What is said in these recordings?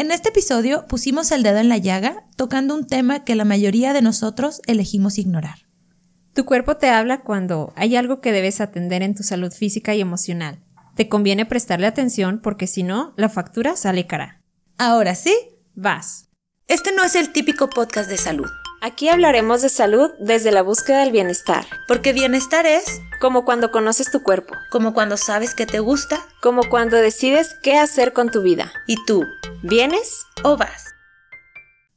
En este episodio pusimos el dedo en la llaga tocando un tema que la mayoría de nosotros elegimos ignorar. Tu cuerpo te habla cuando hay algo que debes atender en tu salud física y emocional. Te conviene prestarle atención porque si no, la factura sale cara. Ahora sí, Vas. este no es el típico podcast de salud, Aquí hablaremos de salud desde la búsqueda del bienestar, porque bienestar es como cuando conoces tu cuerpo, como cuando sabes que te gusta como cuando decides qué hacer con tu vida. y tú ¿Vienes? o vas.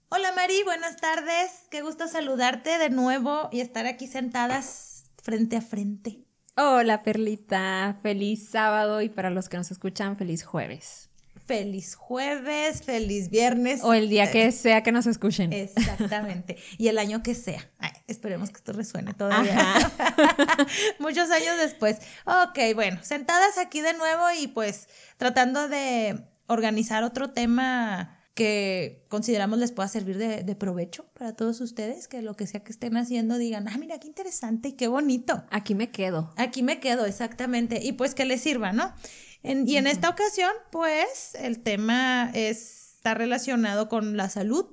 Hola Mari, buenas tardes. Qué gusto saludarte de nuevo y estar aquí sentadas frente a frente. Hola Perlita, feliz sábado y para los que nos escuchan, feliz jueves. Feliz jueves, feliz viernes. O el día que sea que nos escuchen. Exactamente. Y el año que sea. Ay, esperemos que esto resuene todavía. Muchos años después. Ok, bueno, sentadas aquí de nuevo y pues tratando de organizar otro tema que consideramos les pueda servir de, de provecho para todos ustedes, que lo que sea que estén haciendo digan, ah, mira, qué interesante y qué bonito. Aquí me quedo. Aquí me quedo, exactamente. Y pues que les sirva, ¿no? En- y en esta ocasión, pues, el tema es- está relacionado con la salud,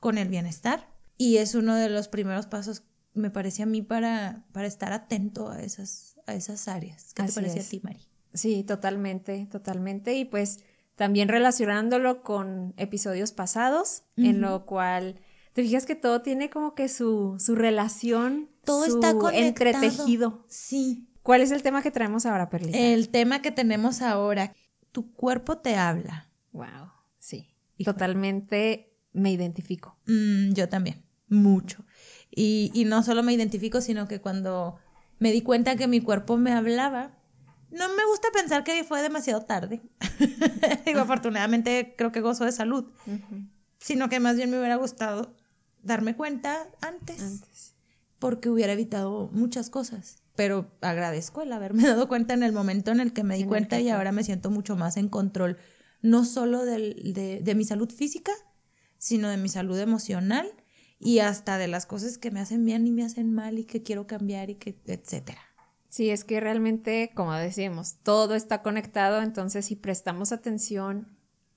con el bienestar. Y es uno de los primeros pasos, me parece a mí, para, para estar atento a esas, a esas áreas. ¿Qué Así te parece es. a ti, Mari? Sí, totalmente, totalmente. Y pues también relacionándolo con episodios pasados, en lo cual te fijas que todo tiene como que su, su relación, Todo su está conectado. entretejido. Sí. ¿Cuál es el tema que traemos ahora, Perlita? El tema que tenemos ahora, tu cuerpo te habla. Wow, sí. Híjole. Totalmente me identifico. Mm, yo también, mucho. Y, y no solo me identifico, sino que cuando me di cuenta que mi cuerpo me hablaba, no me gusta pensar que fue demasiado tarde. Digo, afortunadamente creo que gozo de salud, sino que más bien me hubiera gustado darme cuenta antes, Antes. Porque hubiera evitado muchas cosas. Pero agradezco el haberme dado cuenta en el momento en el que me di En cuenta y ahora me siento mucho más en control, no solo del- de, de mi salud física, sino de mi salud emocional y hasta de las cosas que me hacen bien y me hacen mal y que quiero cambiar y que etcétera. Sí, es que realmente, como decíamos, todo está conectado, entonces si prestamos atención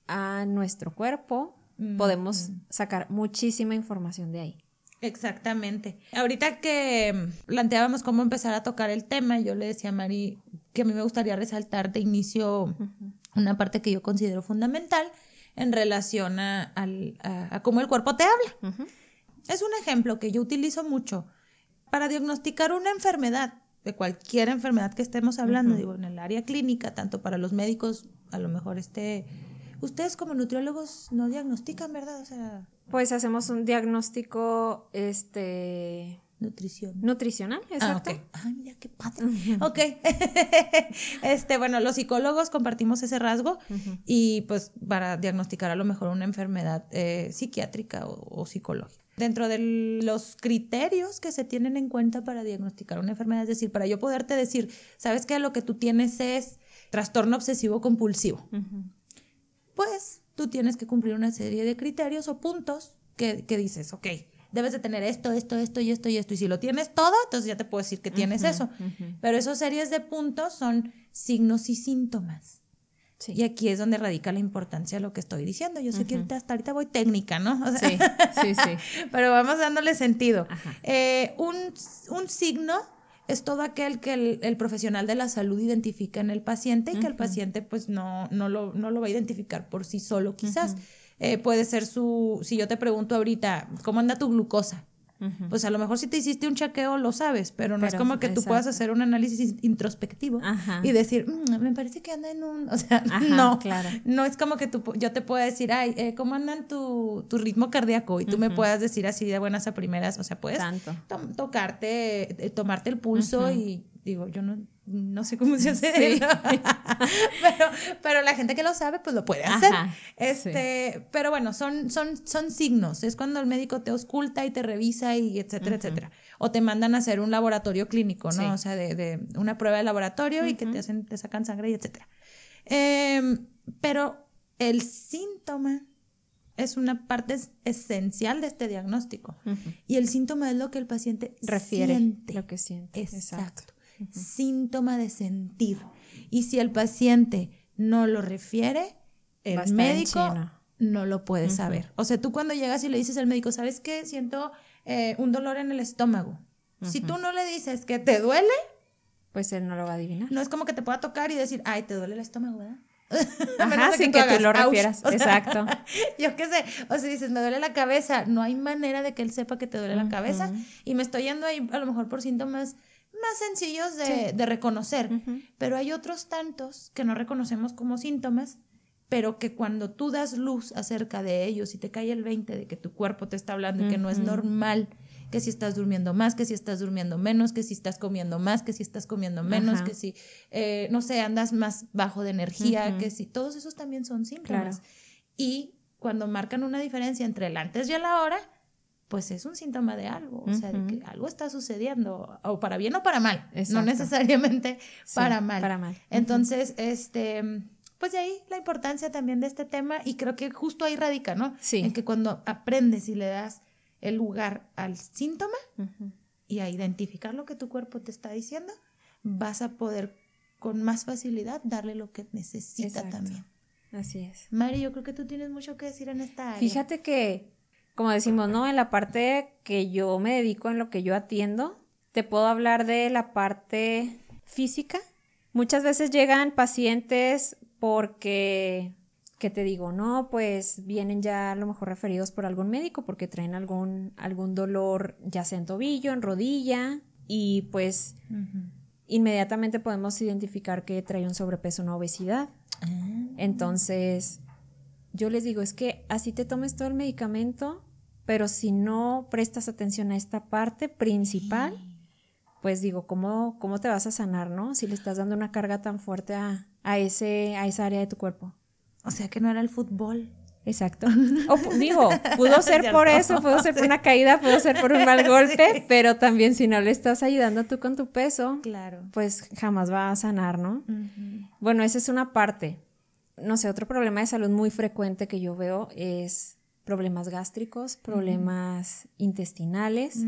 a nuestro cuerpo, podemos sacar muchísima información de ahí. Exactamente. Ahorita que mm, planteábamos cómo empezar a tocar el tema, yo le decía a Mari que a mí me gustaría resaltar de inicio una parte que yo considero fundamental en relación a, al- a- a cómo el cuerpo te habla. Es un ejemplo que yo utilizo mucho para diagnosticar una enfermedad, de cualquier enfermedad que estemos hablando, digo, en el área clínica, tanto para los médicos, a lo mejor este... Ustedes como nutriólogos no diagnostican, ¿verdad? O sea, Pues hacemos un diagnóstico este nutrición. nutricional, exacto. Ah, ok. Ay, mira qué padre. Ok. este, bueno, los psicólogos compartimos ese rasgo y pues para diagnosticar a lo mejor una enfermedad eh, psiquiátrica o, o psicológica. Dentro de los criterios que se tienen en cuenta para diagnosticar una enfermedad, es decir, para yo poderte decir, sabes que lo que tú tienes es trastorno obsesivo compulsivo. Pues tú tienes que cumplir una serie de criterios o puntos que, que dices, ok, debes de tener esto, esto, esto y esto y esto. Y si lo tienes todo, entonces ya te puedo decir que tienes eso. Pero esas series de puntos son signos y síntomas. Sí. Y aquí es donde radica la importancia de lo que estoy diciendo. Yo sé que ahorita, hasta ahorita voy técnica, ¿no? O sea, Sí, sí, sí. pero vamos dándole sentido. Eh, un, un signo es todo aquel que el, el profesional de la salud identifica en el paciente y que el paciente pues no, no, lo, no lo va a identificar por sí solo quizás. Eh, puede ser su, si yo te pregunto ahorita, ¿cómo anda tu glucosa? Pues a lo mejor si te hiciste un chequeo lo sabes, pero no es como que tú puedas hacer un análisis introspectivo Ajá. y decir, "Mm, me parece que anda en un, o sea, Ajá, no, claro. no es como que tú, yo te pueda decir, ay, eh, ¿cómo andan tu, tu ritmo cardíaco? Y tú me puedas decir así de buenas a primeras, o sea, puedes to- tocarte, eh, tomarte el pulso y digo, yo no, no sé cómo se hace Sí. eso. pero, pero la gente que lo sabe, pues lo puede hacer. Ajá, Este, pero bueno, son, son, son signos. Es cuando el médico te ausculta y te revisa y etcétera, etcétera. O te mandan a hacer un laboratorio clínico, ¿no? Sí. O sea, de, de una prueba de laboratorio y que te hacen, te sacan sangre y etcétera. Em, pero el síntoma es una parte es- esencial de este diagnóstico. Y el síntoma es lo que el paciente Refiere siente. lo que siente. Exacto. Síntoma de sentir. Y si el paciente no lo refiere, el médico no lo puedes saber. O sea, tú cuando llegas y le dices al médico, ¿sabes qué? Siento eh, un dolor en el estómago. Si tú no le dices que te duele, pues él no lo va a adivinar. No es como que te pueda tocar y decir, ay, te duele el estómago, ¿verdad? Ajá, sin que, tú, lo refieras. Exacto. Yo qué sé, o si dices, me duele la cabeza, no hay manera de que él sepa que te duele la cabeza y me estoy yendo ahí a lo mejor por síntomas más sencillos de, reconocer, pero hay otros tantos que no reconocemos como síntomas, pero que cuando tú das luz acerca de ellos y te cae el 20 de que tu cuerpo te está hablando y que no es normal que si estás durmiendo más, que si estás durmiendo menos, que si estás comiendo más, que si estás comiendo menos, que si, eh, no sé, andas más bajo de energía, que si, todos esos también son síntomas. Y cuando marcan una diferencia entre el antes y el ahora, pues es un síntoma de algo, o sea, de que algo está sucediendo, o para bien o para mal, no necesariamente para mal. Para mal. Entonces, este, pues de ahí la importancia también de este tema y creo que justo ahí radica, ¿no? Sí. En que cuando aprendes y le das el lugar al síntoma y a identificar lo que tu cuerpo te está diciendo, vas a poder con más facilidad darle lo que necesita también. Así es. Mari, yo creo que tú tienes mucho que decir en esta área. Fíjate que, como decimos, ¿no? En la parte que yo me dedico, en lo que yo atiendo, te puedo hablar de la parte física. Muchas veces llegan pacientes porque que te digo, no, pues vienen ya a lo mejor referidos por algún médico porque traen algún, algún dolor, ya sea en tobillo, en rodilla, y pues inmediatamente podemos identificar que trae un sobrepeso, una obesidad. Ah. Entonces, yo les digo, es que así te tomes todo el medicamento, pero si no prestas atención a esta parte principal, pues digo, ¿cómo, ¿cómo te vas a sanar, no? Si le estás dando una carga tan fuerte a, a, ese, a esa área de tu cuerpo. O sea que no era el fútbol. Exacto. O digo, pudo ser por eso, pudo ser por una caída, pudo ser por un mal golpe, pero también si no le estás ayudando tú con tu peso, claro. pues jamás va a sanar, ¿no? Bueno, esa es una parte. No sé, otro problema de salud muy frecuente que yo veo es problemas gástricos, problemas intestinales,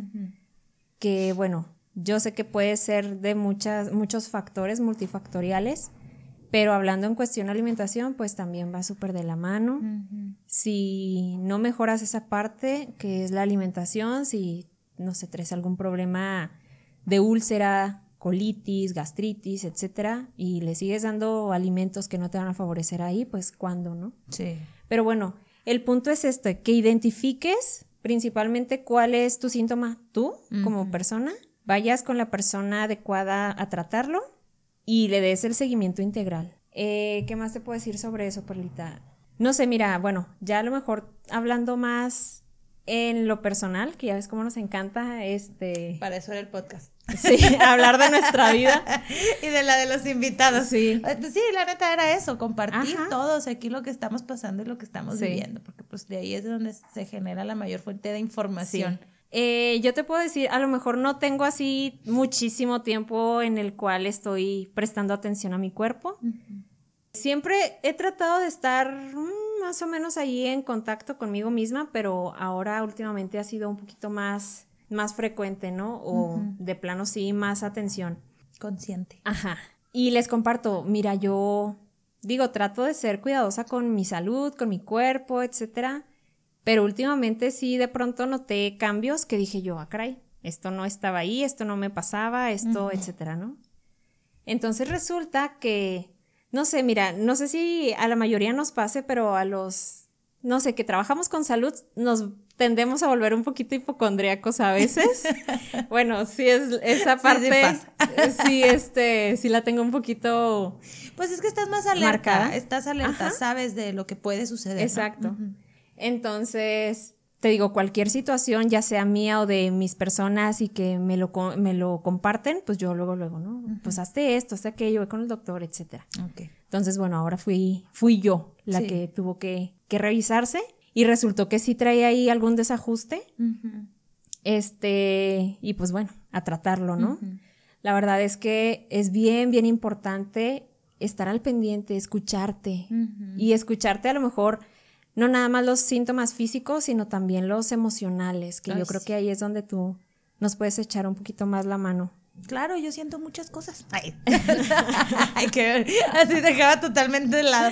que bueno, yo sé que puede ser de muchas, muchos factores multifactoriales, pero hablando en cuestión de alimentación, pues también va súper de la mano. Si no mejoras esa parte, que es la alimentación, si, no sé, traes algún problema de úlcera, colitis, gastritis, etcétera, y le sigues dando alimentos que no te van a favorecer ahí, pues cuándo, ¿no? Sí. Pero bueno, el punto es este, que identifiques principalmente cuál es tu síntoma tú como persona, vayas con la persona adecuada a tratarlo y le des el seguimiento integral. Eh, ¿Qué más te puedo decir sobre eso, Perlita? No sé, mira, bueno, ya a lo mejor hablando más en lo personal, que ya ves cómo nos encanta este... Para eso era el podcast. Sí, hablar de nuestra vida. y de la de los invitados. Sí. Eh, sí, la neta era eso, compartir todos aquí lo que estamos pasando y lo que estamos viviendo, porque pues de ahí es donde se genera la mayor fuente de información. Eh, yo te puedo decir, a lo mejor no tengo así muchísimo tiempo en el cual estoy prestando atención a mi cuerpo. Siempre he tratado de estar mm, más o menos ahí en contacto conmigo misma, pero ahora últimamente ha sido un poquito más, más frecuente, ¿no? O de plano sí, más atención. Consciente. Ajá. Y les comparto, mira, yo digo, trato de ser cuidadosa con mi salud, con mi cuerpo, etcétera pero últimamente sí de pronto noté cambios que dije yo, ah, caray, esto no estaba ahí, esto no me pasaba, esto, etcétera, ¿no? Entonces resulta que, no sé, mira, no sé si a la mayoría nos pase, pero a los, no sé, que trabajamos con salud, nos tendemos a volver un poquito hipocondríacos a veces. bueno, sí es esa parte, sí, este, sí la tengo un poquito. Pues es que estás más alerta, estás alerta, sabes de lo que puede suceder. Exacto. Entonces, te digo, cualquier situación, ya sea mía o de mis personas y que me lo, me lo comparten, pues yo luego, luego, ¿no? Pues hazte esto, hazte aquello, voy con el doctor, etcétera. Entonces, bueno, ahora fui, fui yo la que tuvo que, que, revisarse y resultó que sí traía ahí algún desajuste. Este, y pues bueno, a tratarlo, ¿no? La verdad es que es bien, bien importante estar al pendiente, escucharte y escucharte a lo mejor no nada más los síntomas físicos, sino también los emocionales, que yo creo que ahí es donde tú nos puedes echar un poquito más la mano. Claro, yo siento muchas cosas. Ay, que así dejaba totalmente de lado.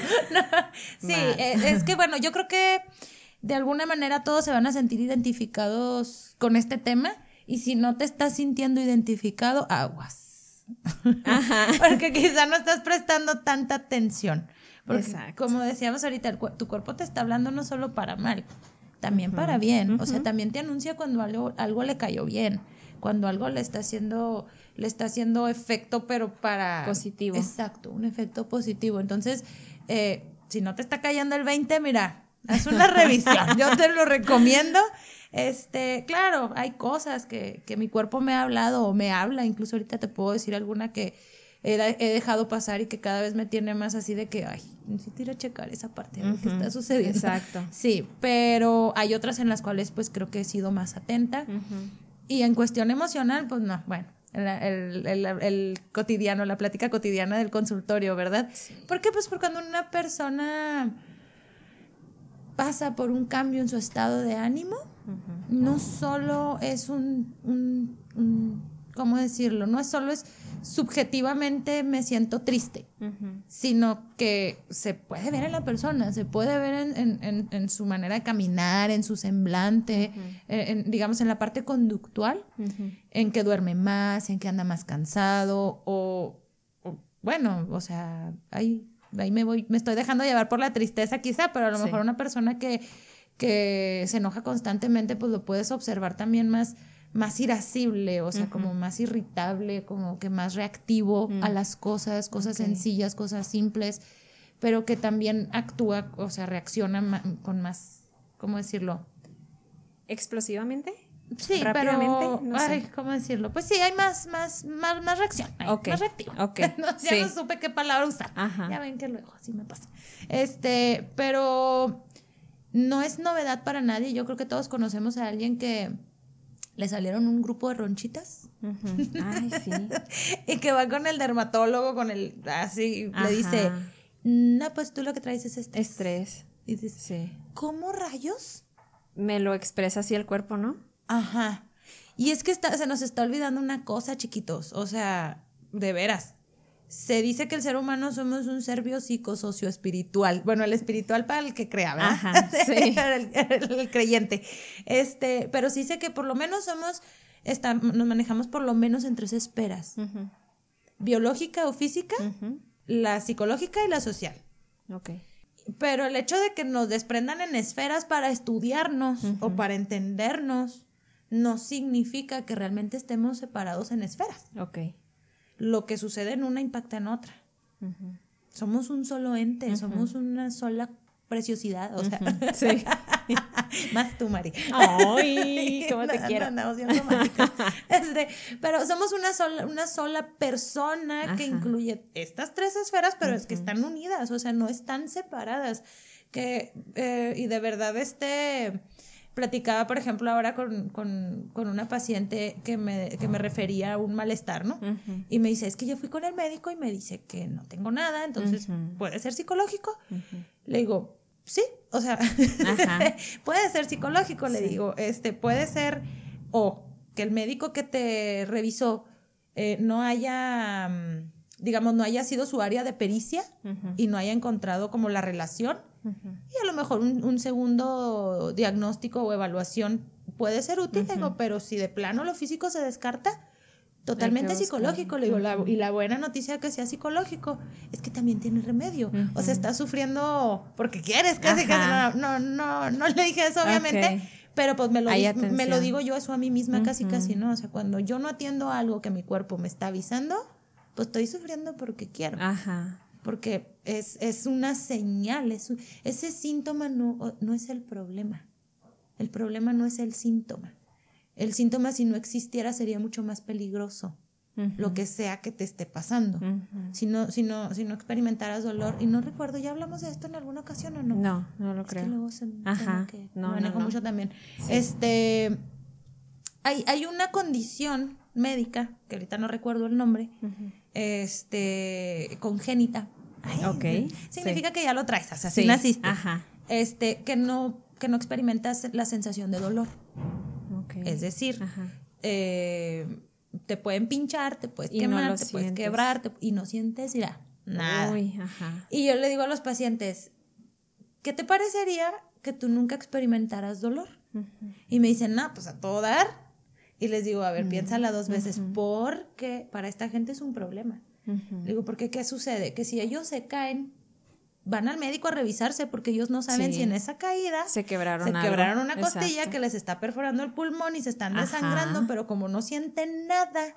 sí, eh, es que bueno, yo creo que de alguna manera todos se van a sentir identificados con este tema y si no te estás sintiendo identificado, aguas. Ajá. Porque quizá no estás prestando tanta atención. Porque como decíamos ahorita, tu cuerpo te está hablando no solo para mal, también para bien. O sea, también te anuncia cuando algo, algo le cayó bien cuando algo le está haciendo, le está haciendo efecto, pero para... Positivo. Exacto, un efecto positivo. Entonces, eh, si no te está cayendo el 20, mira, haz una revisión. Yo te lo recomiendo. Este, claro, hay cosas que, que mi cuerpo me ha hablado o me habla, incluso ahorita te puedo decir alguna que he, dejado pasar y que cada vez me tiene más así de que, ay, necesito ir a checar esa parte de lo que está sucediendo. Exacto. Sí, pero hay otras en las cuales pues creo que he sido más atenta. Y en cuestión emocional, pues no, bueno, el, cotidiano, la plática cotidiana del consultorio, ¿verdad? ¿Por qué? Pues porque cuando una persona pasa por un cambio en su estado de ánimo, no solo es un, un, ¿cómo decirlo? No es solo es subjetivamente me siento triste, sino que se puede ver en la persona, se puede ver en, su manera de caminar, en su semblante, digamos en la parte conductual, en que duerme más, en que anda más cansado o, bueno, o sea, ahí, ahí me voy, me estoy dejando llevar por la tristeza quizá, pero a lo mejor una persona que, que se enoja constantemente, pues lo puedes observar también más más irascible, o sea, como más irritable, como que más reactivo a mm. las cosas, cosas sencillas, cosas simples, pero que también actúa, o sea, reacciona con más, ¿cómo decirlo? ¿Explosivamente? Sí, rápidamente. Pero, ay, ¿cómo decirlo? Pues sí, hay más, más, más, más reacción, más reactivo. Okay. ya no supe qué palabra usar. Ya ven que luego así me pasa. Este, pero no es novedad para nadie. Yo creo que todos conocemos a alguien que le salieron un grupo de ronchitas. Ay, sí. y que va con el dermatólogo, con el, así, le dice, no, pues tú lo que traes es estrés. Estrés. Y dice, sí. ¿cómo rayos? Me lo expresa así el cuerpo, ¿no? Ajá. Y es que está, se nos está olvidando una cosa, chiquitos. O sea, de veras se dice que el ser humano somos un ser espiritual Bueno, el espiritual para el que crea, ¿verdad? Ajá, sí. el, creyente. Este, pero sí sé que por lo menos somos, nos manejamos por lo menos en tres esferas. Biológica o física, la psicológica y la social. Ok. Pero el hecho de que nos desprendan en esferas para estudiarnos o para entendernos no significa que realmente estemos separados en esferas. Ok lo que sucede en una impacta en otra. Somos un solo ente, somos una sola preciosidad, o sea, sí. más tú, Mari. Ay, cómo te quiero. este, pero somos una sola, una sola persona que incluye estas tres esferas, pero es que están unidas, o sea, no están separadas. Que, eh, y de verdad, este, platicaba, por ejemplo, ahora con, una paciente que me, que me, refería a un malestar, ¿no? Y me dice, es que yo fui con el médico y me dice que no tengo nada, entonces, ¿puede ser psicológico? Le digo, sí, o sea, puede ser psicológico, le digo, este, puede ser, o que el médico que te revisó eh, no haya, mm, digamos, no haya sido su área de pericia y no haya encontrado como la relación y a lo mejor un, segundo diagnóstico o evaluación puede ser útil, pero si de plano lo físico se descarta, totalmente psicológico, le digo, y la buena noticia que sea psicológico es que también tiene remedio. O sea, está sufriendo porque quieres, casi, casi, no, no, no, le dije eso, obviamente. Pero pues me lo, me lo digo yo eso a mí misma casi, casi, ¿no? O sea, cuando yo no atiendo algo que mi cuerpo me está avisando, pues estoy sufriendo porque quiero. Ajá. Porque es, es una señal, es, ese síntoma no, no es el problema. El problema no es el síntoma. El síntoma si no existiera sería mucho más peligroso, lo que sea que te esté pasando. si, no, si, no, si no experimentaras dolor, y no recuerdo, ¿ya hablamos de esto en alguna ocasión o no? No, no lo creo. Que luego se, Ajá, que no, manejo mucho también. Este, hay, hay una condición médica, que ahorita no recuerdo el nombre, este, congénita. Ok. Significa que ya lo traes, o sea, así naciste. Ajá. Este, que no, que no experimentas la sensación de dolor. Okay. Es decir, eh, te pueden pinchar, te puedes Y quemar, te puedes quebrar te- y no sientes ya nada. Uy, ajá. Y yo le digo a los pacientes, ¿qué te parecería que tú nunca experimentaras dolor? Y me dicen, no, pues a todo dar. Y les digo, a ver, piénsala dos veces, porque para esta gente es un problema. Digo, porque ¿qué sucede? Que si ellos se caen, van al médico a revisarse porque ellos no saben Sí. si en esa caída Se quebraron se algo. quebraron una costilla Exacto. que les está perforando el pulmón y se están Ajá. desangrando, pero como no sienten nada,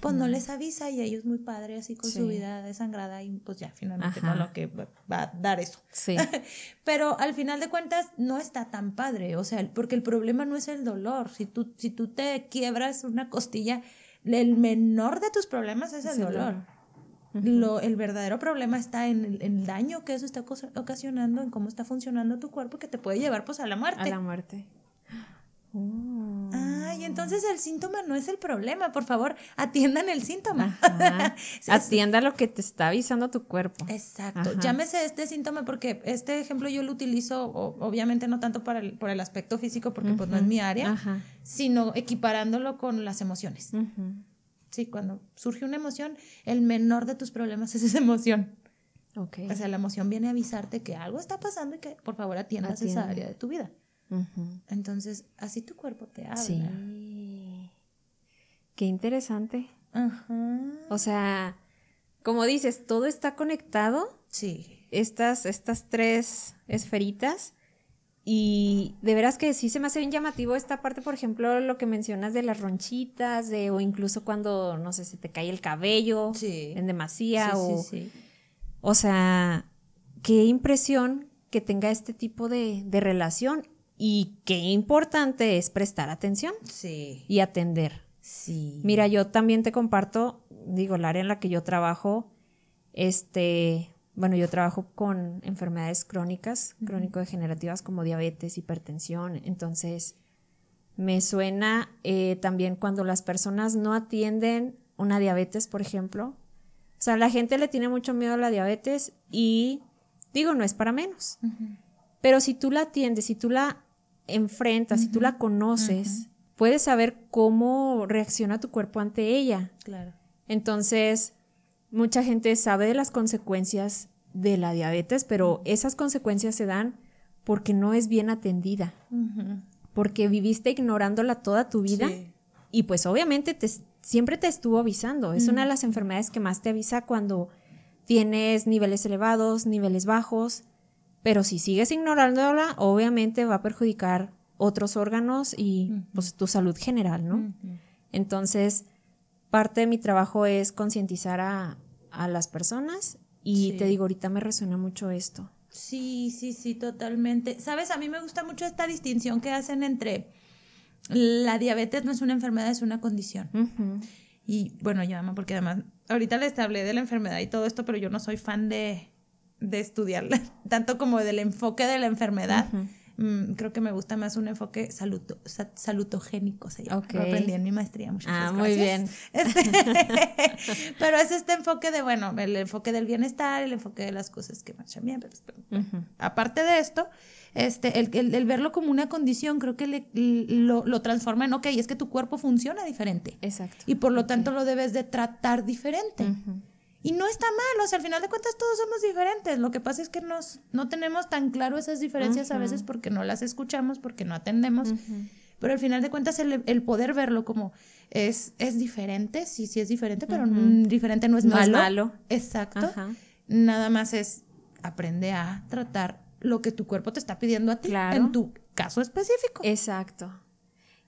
pues no les avisa y ellos muy padre así con su vida desangrada y pues ya finalmente Ajá. no lo que va va a dar eso. Sí. Pero al final de cuentas no está tan padre, o sea, porque el problema no es el dolor. Si tú, si tú te quiebras una costilla, el menor de tus problemas es el dolor. Lo, el verdadero problema está en el, en el daño que eso está ocas- ocasionando, en cómo está funcionando tu cuerpo, que te puede llevar pues a la muerte. A la muerte. Ay, entonces el síntoma no es el problema, por favor, atiendan el síntoma. Atienda lo que te está avisando tu cuerpo. Exacto. Ajá. Llámese este síntoma porque este ejemplo yo lo utilizo, obviamente no tanto para el, por el aspecto físico, porque pues no es mi área, Ajá. sino equiparándolo con las emociones. Sí, cuando surge una emoción, el menor de tus problemas es esa emoción. Ok. O sea, la emoción viene a avisarte que algo está pasando y que por favor atiendas esa área de tu vida. Entonces, así tu cuerpo te habla. Sí. Qué interesante. Ajá. O sea, como dices, todo está conectado. Sí. Estas, estas tres esferitas. Y de veras que sí se me hace bien llamativo esta parte, por ejemplo, lo que mencionas de las ronchitas, de, o incluso cuando, no sé, se te cae el cabello Sí. en demasía, sí, o, sí, sí. o sea, qué impresión que tenga este tipo de, de relación y qué importante es prestar atención Sí. y atender. Sí. Mira, yo también te comparto, digo, el área en la que yo trabajo, este, bueno, yo trabajo con enfermedades crónicas, crónico-degenerativas como diabetes, hipertensión, entonces me suena eh, también cuando las personas no atienden una diabetes, por ejemplo. O sea, la gente le tiene mucho miedo a la diabetes y digo, no es para menos. Pero si tú la atiendes, si tú la enfrentas, si tú la conoces, puedes saber cómo reacciona tu cuerpo ante ella. Claro. Entonces, mucha gente sabe de las consecuencias de la diabetes, pero esas consecuencias se dan porque no es bien atendida, porque viviste ignorándola toda tu vida Sí. y pues obviamente te, siempre te estuvo avisando. Es una de las enfermedades que más te avisa cuando tienes niveles elevados, niveles bajos, pero si sigues ignorándola, obviamente va a perjudicar otros órganos y pues tu salud general, ¿no? Entonces, parte de mi trabajo es concientizar a, a las personas y Sí. te digo, ahorita me resuena mucho esto. Sí, sí, sí, totalmente. Sabes, a mí me gusta mucho esta distinción que hacen entre la diabetes no es una enfermedad, es una condición. Y bueno, yo amo porque además, ahorita les hablé de la enfermedad y todo esto, pero yo no soy fan de, de estudiarla, tanto como del enfoque de la enfermedad. Mm, creo que me gusta más un enfoque saluto, sa- salutogénico, se llama. Lo aprendí en mi maestría. Muchas Ah, gracias. muy bien. Este, pero es este enfoque de, bueno, el enfoque del bienestar, el enfoque de las cosas que marchan bien. Pero, aparte de esto, este, el, el- el verlo como una condición creo que le- lo, lo transforma en, ok, es que tu cuerpo funciona diferente. Exacto. Y por lo tanto lo debes de tratar diferente. Ujú. Y no está mal, o sea, al final de cuentas todos somos diferentes. Lo que pasa es que nos, no tenemos tan claro esas diferencias a veces porque no las escuchamos, porque no atendemos. Pero al final de cuentas el, el poder verlo como es, es diferente, sí, sí es diferente, pero diferente no es No es malo. malo. Exacto. Nada más es aprende a tratar lo que tu cuerpo te está pidiendo a ti Claro. en tu caso específico. Exacto.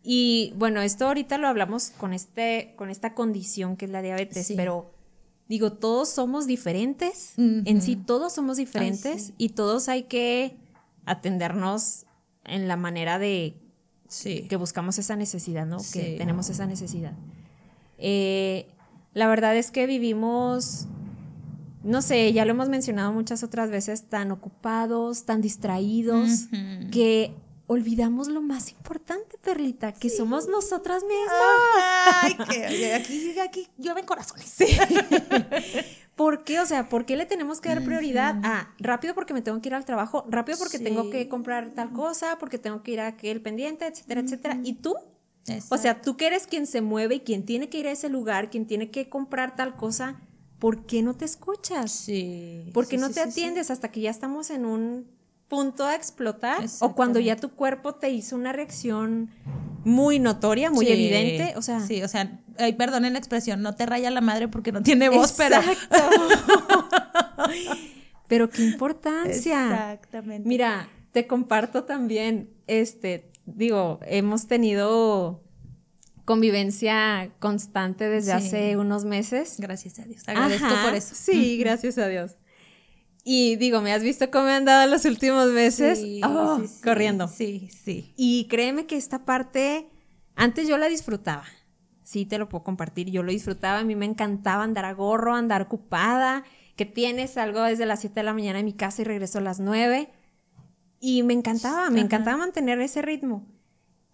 Y bueno, esto ahorita lo hablamos con este, con esta condición que es la diabetes, Sí. pero digo, todos somos diferentes. En sí, todos somos diferentes sí. y todos hay que atendernos en la manera de sí. que buscamos esa necesidad, ¿no? Sí. Que tenemos esa necesidad. Eh, la verdad es que vivimos, no sé, ya lo hemos mencionado muchas otras veces, tan ocupados, tan distraídos, que olvidamos lo más importante, Perlita, que somos nosotras mismas. Ay, que aquí, aquí llueven corazones. ¿Por qué? O sea, ¿por qué le tenemos que dar prioridad a rápido porque me tengo que ir al trabajo, rápido porque Sí. tengo que comprar tal cosa, porque tengo que ir a aquel pendiente, etcétera, etcétera? ¿Y tú? O sea, tú que eres quien se mueve y quien tiene que ir a ese lugar, quien tiene que comprar tal cosa, ¿por qué no te escuchas? Sí. ¿Por qué sí, no sí, te sí, sí. atiendes hasta que ya estamos en un punto a explotar? O cuando ya tu cuerpo te hizo una reacción muy notoria, muy Sí. evidente. O sea, Sí, o sea, ay, perdonen la expresión, no te raya la madre porque no tiene voz, pero. pero qué importancia. Exactamente. Mira, te comparto también, este, digo, hemos tenido convivencia constante desde Sí. hace unos meses. Gracias a Dios. Agradezco Ajá, por eso. Sí, gracias a Dios. Y digo, ¿me has visto cómo me han dado los últimos meses? Sí, Oh, sí, sí. corriendo. Sí, sí. Y créeme que esta parte, antes yo la disfrutaba. Sí, te lo puedo compartir. Yo lo disfrutaba. A mí me encantaba andar a gorro, andar ocupada. Que tienes algo desde las 7 de la mañana en mi casa y regreso a las 9. Y me encantaba, me encantaba mantener ese ritmo.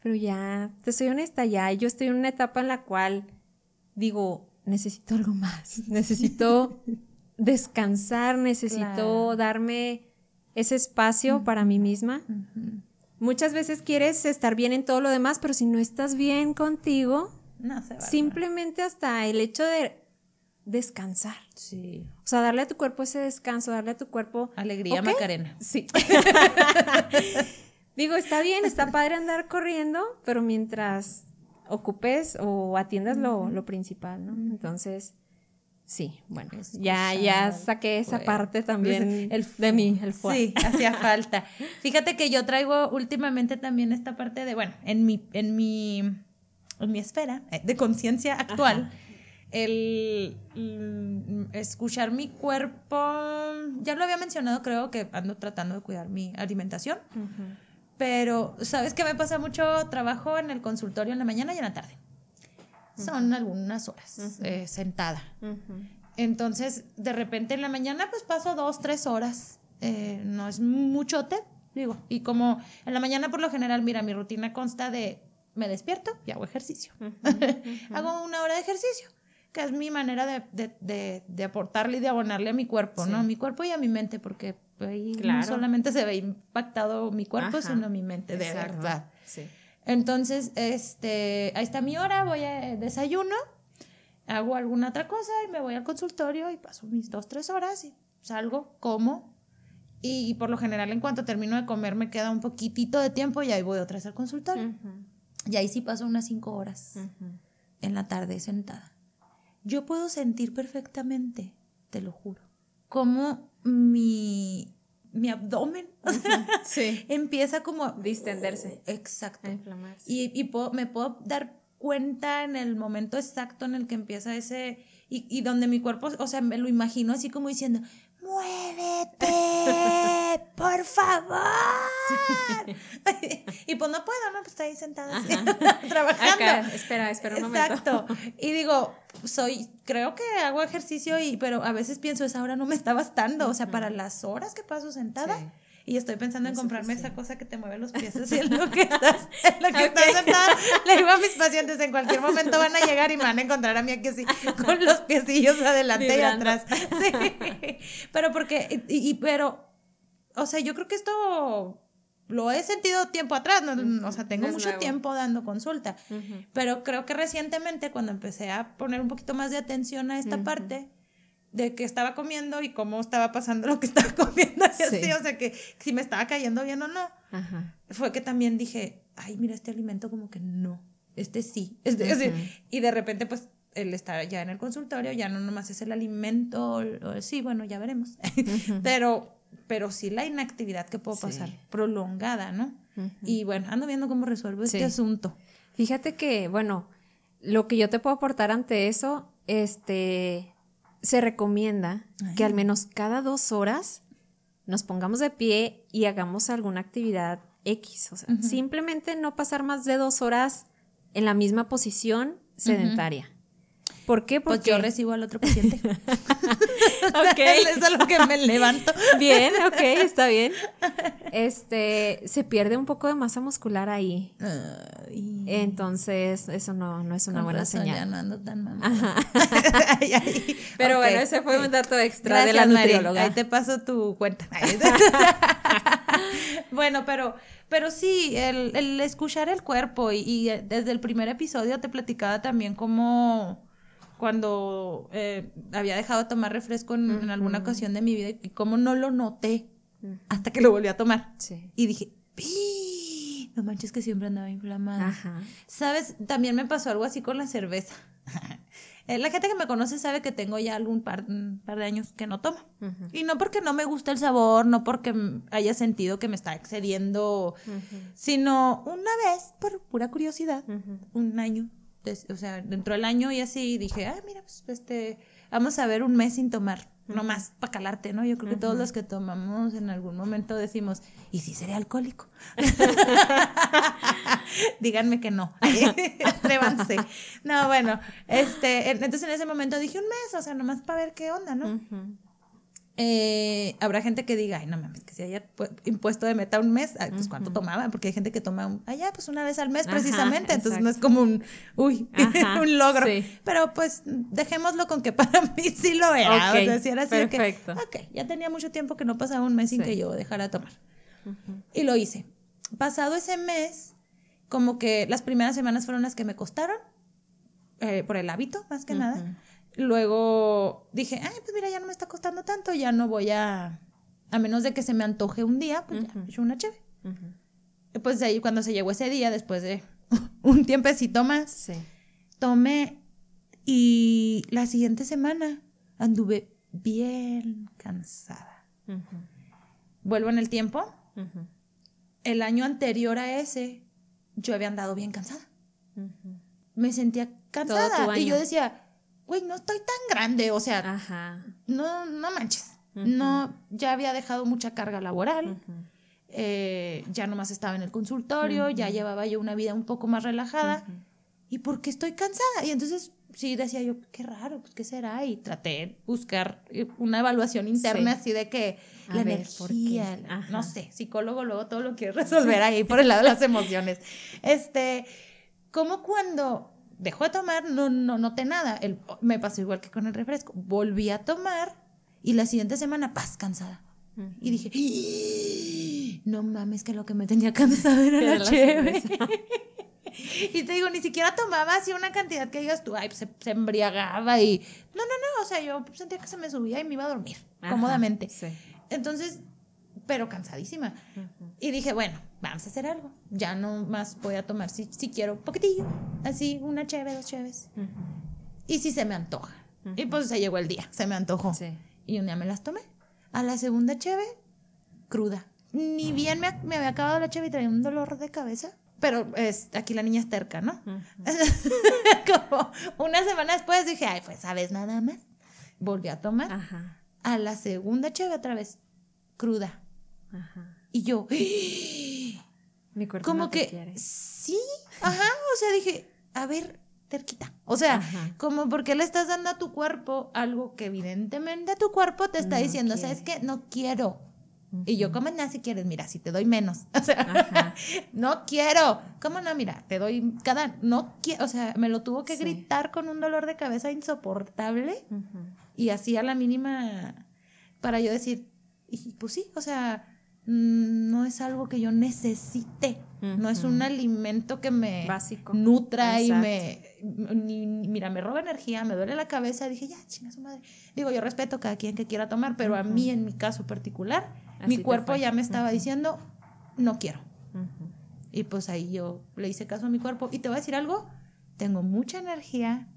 Pero ya, te soy honesta, ya yo estoy en una etapa en la cual digo, necesito algo más. Necesito descansar, necesito Claro. darme ese espacio para mí misma. Muchas veces quieres estar bien en todo lo demás, pero si no estás bien contigo, No se va. simplemente hasta el hecho de descansar. Sí. O sea, darle a tu cuerpo ese descanso, darle a tu cuerpo... Alegría. Macarena. Sí. Digo, está bien, está padre andar corriendo, pero mientras ocupes o atiendas lo, lo principal, ¿no? Entonces, sí, bueno, ya, ya saqué esa pues, parte también el de mí, el fuego. Sí, hacía falta. Fíjate que yo traigo últimamente también esta parte de, bueno, en mi, en mi, en mi esfera eh, de conciencia actual, el escuchar mi cuerpo, ya lo había mencionado, creo que ando tratando de cuidar mi alimentación, pero ¿sabes qué me pasa mucho trabajo en el consultorio en la mañana y en la tarde? Son algunas horas eh, sentada. Entonces, de repente en la mañana, pues paso dos, tres horas. Eh, no es muchote, digo. Y como en la mañana, por lo general, mira, mi rutina consta de me despierto y hago ejercicio. hago una hora de ejercicio, que es mi manera de, de, de, de aportarle y de abonarle a mi cuerpo, ¿no? A mi cuerpo y a mi mente, porque ahí no solamente se ve impactado mi cuerpo, Ajá. sino mi mente, de Exacto. verdad. Sí. Entonces, este, ahí está mi hora, voy a desayuno, hago alguna otra cosa y me voy al consultorio y paso mis dos, tres horas y salgo, como. Y, por lo general, en cuanto termino de comer, me queda un poquitito de tiempo y ahí voy otra vez al consultorio. Y ahí sí paso unas cinco horas en la tarde sentada. Yo puedo sentir perfectamente, te lo juro, cómo mi, mi abdomen o sea, Sí. empieza como... Distenderse. Exacto. A inflamarse. Y, y puedo- me puedo dar cuenta en el momento exacto en el que empieza ese, y, y donde mi cuerpo, o sea, me lo imagino así como diciendo, muévete, por favor. y pues no puedo, ¿no? Pues está ahí sentada así, trabajando. Acá, espera, espera un momento. Exacto. Y digo, soy, creo que hago ejercicio y, pero a veces pienso, esa hora no me está bastando, o sea, para las horas que paso sentada. Sí. Y estoy pensando en comprarme esa cosa que te mueve los pies así en lo que estás, en lo que estás sentada. Le digo a mis pacientes, en cualquier momento van a llegar y me van a encontrar a mí aquí así, con los piecillos adelante Vibrando. y atrás. Sí. Pero porque, y, y- pero, o sea, yo creo que esto lo he sentido tiempo atrás, ¿no? o sea, tengo mucho nuevo. tiempo dando consulta. Pero creo que recientemente, cuando empecé a poner un poquito más de atención a esta parte de que estaba comiendo y cómo estaba pasando lo que estaba comiendo, y así, Sí. o sea, que si me estaba cayendo bien o no, Ajá. fue que también dije, ay, mira, este alimento como que no, este sí, este, y de repente, pues, el estar ya en el consultorio ya no nomás es el alimento, o- o- sí, bueno, ya veremos, pero, pero sí la inactividad que puedo Sí. pasar, prolongada, ¿no? Y bueno, ando viendo cómo resuelvo este asunto. Fíjate que, bueno, lo que yo te puedo aportar ante eso, este, se recomienda que al menos cada dos horas nos pongamos de pie y hagamos alguna actividad X. O sea, simplemente no pasar más de dos horas en la misma posición sedentaria. ¿Por qué? Pues Porque yo recibo al otro paciente. Ok. Eso es lo que me levanto. Bien, ok, está bien. Este, se pierde un poco de masa muscular ahí. Ay, Entonces, eso no, no es una con buena razón, señal. Ya no ando tan mal. Ajá. Ay, ay. Pero bueno, ese fue un dato extra de la nutrióloga. Ahí te paso tu cuenta. bueno, pero, pero sí, el, escuchar el cuerpo y, desde el primer episodio te platicaba también cómo cuando eh, había dejado de tomar refresco en, alguna ocasión de mi vida y cómo no lo noté hasta que lo volví a tomar. Y dije, no manches que siempre andaba inflamada. ¿Sabes? También me pasó algo así con la cerveza. Eh, la gente que me conoce sabe que tengo ya algún par, par de años que no tomo. Y no porque no me gusta el sabor, no porque haya sentido que me está excediendo, sino una vez, por pura curiosidad, un año, o sea, dentro del año y así dije, ah, mira, pues este, vamos a ver un mes sin tomar no más para calarte, ¿no? Yo creo que todos los que tomamos en algún momento decimos, ¿y si seré alcohólico? Díganme que no. Atrévanse. no, bueno, este, entonces en ese momento dije un mes, o sea, nomás para ver qué onda, ¿no? Eh, habrá gente que diga, ay, no mames, que si haya impuesto de meta un mes, pues cuánto tomaba, porque hay gente que toma, un, allá, pues una vez al mes precisamente, entonces no es como un, uy, un logro. Pero pues dejémoslo con que para mí sí lo era. o sea, era así perfecto. que, ok, ya tenía mucho tiempo que no pasaba un mes sin que yo dejara tomar. Y lo hice. Pasado ese mes, como que las primeras semanas fueron las que me costaron, eh, por el hábito, más que nada. Luego dije, ay, pues mira, ya no me está costando tanto, ya no voy a, a menos de que se me antoje un día, pues ya, yo una chévere. Pues ahí cuando se llegó ese día, después de un tiempecito más, sí. tomé y la siguiente semana anduve bien cansada. Vuelvo en el tiempo. El año anterior a ese, yo había andado bien cansada. Me sentía cansada y yo decía, güey, no estoy tan grande, o sea, no, no manches. No, ya había dejado mucha carga laboral, eh, ya nomás estaba en el consultorio, ya llevaba yo una vida un poco más relajada. ¿Y por qué estoy cansada? Y entonces sí decía yo, qué raro, pues qué será. Y traté de buscar eh, una evaluación interna así de que la energía, no sé, psicólogo luego todo lo quiere resolver ahí por el lado de las emociones. Este, como cuando dejó de tomar, no, no noté nada. El, me pasó igual que con el refresco. Volví a tomar y la siguiente semana, paz, cansada. Y dije, ¡Ah! no mames, que lo que me tenía cansada era, la, chévere. y te digo, ni siquiera tomaba así una cantidad que digas tú, ay, pues se, embriagaba y... No, no, no, o sea, yo sentía que se me subía y me iba a dormir cómodamente. Entonces, pero cansadísima. Y dije, bueno, vamos a hacer algo. Ya no más voy a tomar si, si quiero poquitillo, así una cheve, dos cheves. Y si se me antoja. Y pues se llegó el día, se me antojó. Y un día me las tomé. A la segunda cheve, cruda. Ni bien me, me había acabado la cheve y traía un dolor de cabeza. Pero es, aquí la niña es terca, ¿no? Como una semana después dije, ay, pues sabes nada más. Volví a tomar. A la segunda cheve otra vez, cruda. Y yo, mi cuerpo como que, sí, ajá, o sea, dije, a ver, terquita. O sea, como porque le estás dando a tu cuerpo algo que evidentemente tu cuerpo te está diciendo, ¿sabes qué? No quiero. Y yo, ¿cómo no si quieres? Mira, si te doy menos. O sea, no quiero. ¿Cómo no? Mira, te doy cada. No quiero. O sea, me lo tuvo que gritar con un dolor de cabeza insoportable. Y así a la mínima para yo decir, y pues sí, o sea, no es algo que yo necesite, no es un alimento que me nutra y me, mira, me roba energía, me duele la cabeza, dije, ya, chinga su madre. Digo, yo respeto a cada quien que quiera tomar, pero a mí en mi caso particular, mi cuerpo ya me estaba diciendo, no quiero. Y pues ahí yo le hice caso a mi cuerpo. Y te voy a decir algo, tengo mucha energía,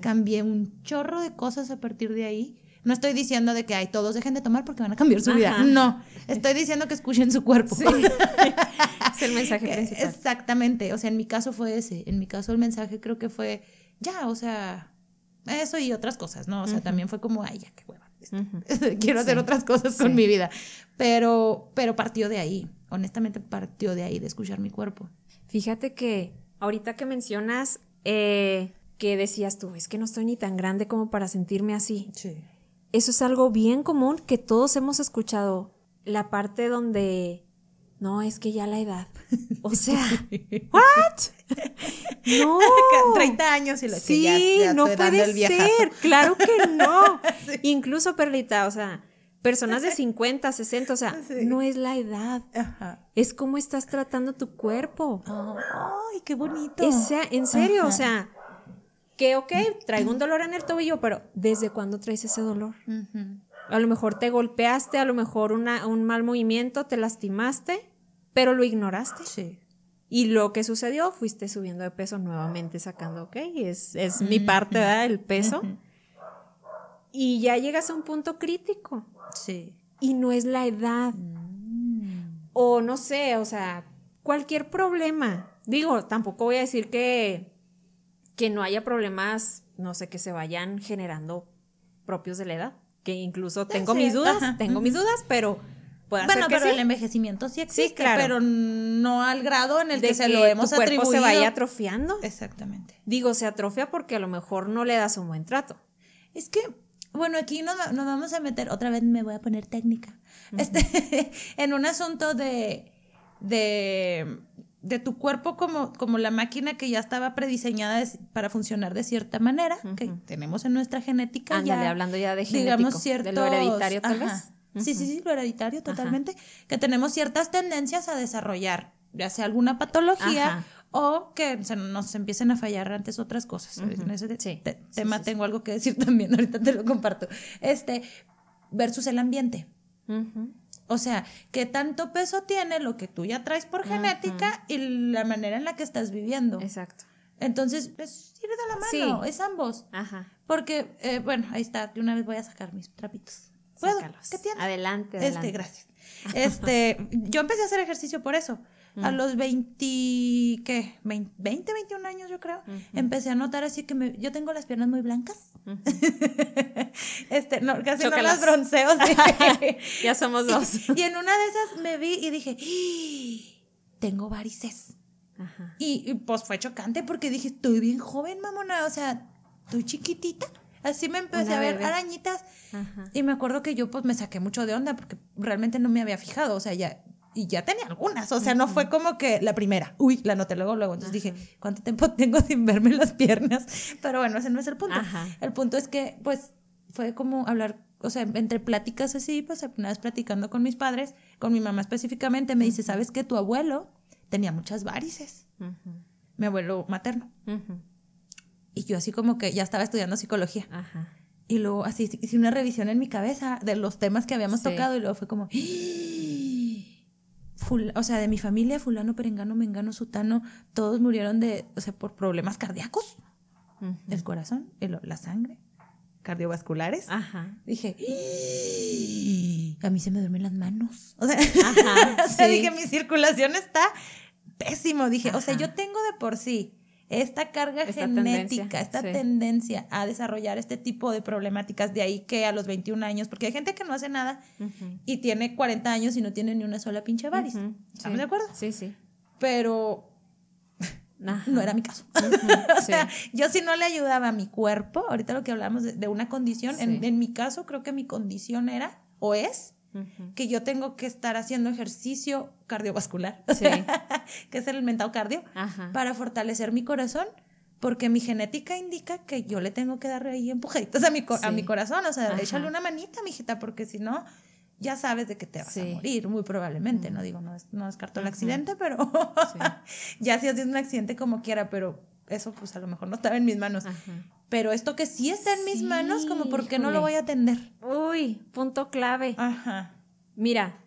cambié un chorro de cosas a partir de ahí no estoy diciendo de que ay, todos dejen de tomar porque van a cambiar su vida. No, estoy diciendo que escuchen su cuerpo. Sí. es el mensaje principal. Exactamente. O sea, en mi caso fue ese. En mi caso el mensaje creo que fue, ya, o sea, eso y otras cosas, ¿no? O sea, también fue como, ay, ya, qué hueva. Quiero hacer otras cosas con mi vida. Pero, pero partió de ahí. Honestamente, partió de ahí, de escuchar mi cuerpo. Fíjate que ahorita que mencionas eh, que decías tú, es que no estoy ni tan grande como para sentirme así. Sí eso es algo bien común que todos hemos escuchado. La parte donde no, es que ya la edad. O sea, ¿what? No. 30 años y lo sí, que ya, no puede ser. Claro que no. Incluso Perlita, o sea, personas de 50, 60, o sea, Sí. no es la edad, Ajá. es cómo estás tratando tu cuerpo. Ay, qué bonito. O sea, en serio, o sea, que ok, traigo un dolor en el tobillo, pero ¿desde cuándo traes ese dolor? A lo mejor te golpeaste, a lo mejor una- un mal movimiento, te lastimaste, pero lo ignoraste. Sí. Y lo que sucedió, fuiste subiendo de peso nuevamente, sacando, ok, es, es mi parte, ¿verdad? El peso. Y ya llegas a un punto crítico. Sí. Y no es la edad. Mm. O no sé, o sea, cualquier problema. Digo, tampoco voy a decir que, que no haya problemas, no sé, que se vayan generando propios de la edad. Que incluso tengo sí, mis dudas, ajá, tengo mis dudas, pero puede Bueno, que pero sí. el envejecimiento sí existe, claro. pero no al grado en el de que, se lo hemos tu cuerpo atribuido. se vaya atrofiando. Exactamente. Digo, se atrofia porque a lo mejor no le das un buen trato. Es que, bueno, aquí nos, nos vamos a meter, otra vez me voy a poner técnica, este, en un asunto de, de, de tu cuerpo como, como la máquina que ya estaba prediseñada de- para funcionar de cierta manera, que tenemos en nuestra genética. Ándale, ya, hablando ya de genético, digamos, de ciertos... lo hereditario tal ajá. vez. Sí, sí, sí, lo hereditario totalmente. Que tenemos ciertas tendencias a desarrollar, ya sea alguna patología Ajá. o que se nos empiecen a fallar antes otras cosas. En ese te- Sí, te- sí, tema sí. tengo algo que decir también, ahorita te lo comparto. Este, versus el ambiente. O sea, qué tanto peso tiene lo que tú ya traes por genética y la manera en la que estás viviendo. Exacto. Entonces, es ir de la mano, Sí. es ambos. Ajá. Porque, eh, bueno, ahí está, de una vez voy a sacar mis trapitos. ¿Puedo? Sácalos. ¿Qué tiene? Adelante, Este, adelante. gracias. Este, yo empecé a hacer ejercicio por eso. A Mm. los 20, ¿qué? 20, 20, 21 años yo creo. Empecé a notar así que me- yo tengo las piernas muy blancas. Este, no, casi Chócalas. no las bronceo. sí. Ya somos dos. y en una de esas me vi y dije, "¡Ah! tengo varices. Ajá. Y, y, pues fue chocante porque dije, estoy bien joven, mamona. O sea, estoy chiquitita. Así me empecé Una a ver bebé. arañitas. Ajá. Y me acuerdo que yo pues me saqué mucho de onda porque realmente no me había fijado, o sea, ya y ya tenía algunas, o sea, no fue como que la primera, uy, la noté luego, luego, entonces Ajá. dije, ¿cuánto tiempo tengo sin verme las piernas? Pero bueno, ese no es el punto. Ajá. El punto es que pues fue como hablar, o sea, entre pláticas así, pues una vez platicando con mis padres, con mi mamá específicamente, me dice, ¿sabes que tu abuelo tenía muchas varices? Ujú. Mi abuelo materno. Y yo así como que ya estaba estudiando psicología. Ajá. Y luego así hice una revisión en mi cabeza de los temas que habíamos Sí. tocado y luego fue como, Ful- o sea, de mi familia, fulano, perengano, mengano, sutano, todos murieron de, o sea, por problemas cardíacos, Ujú. el corazón, el- la sangre, cardiovasculares. Ajá. Dije, a mí se me duermen las manos. O sea, Ajá, o sea, sí. dije, mi circulación está pésimo. Dije, o sea, yo tengo de por sí esta carga Esta genética, tendencia, esta sí. tendencia a desarrollar este tipo de problemáticas. De ahí que a los 21 años, porque hay gente que no hace nada y tiene 40 años y no tiene ni una sola pinche variz. Ujú. ¿Estamos Sí. de acuerdo? Sí, sí. Pero Ajá. no era mi caso. Ujú. o sea, Sí. yo si no le ayudaba a mi cuerpo, ahorita lo que hablamos de, de una condición, en, en mi caso creo que mi condición era o es Que yo tengo que estar haciendo ejercicio cardiovascular, Sí. que es el mentado cardio, Ajá. para fortalecer mi corazón, porque mi genética indica que yo le tengo que dar ahí empujaditos a mi, a mi corazón, o sea, Ajá. échale una manita, mijita, porque si no, ya sabes de que te vas a morir, muy probablemente, no digo, no, no descarto el accidente, pero ya si haces un accidente como quiera, pero eso pues a lo mejor no estaba en mis manos. Ajá. Pero esto que sí está en mis Sí, manos, como por qué no lo voy a atender. Uy, punto clave. Ajá. Mira,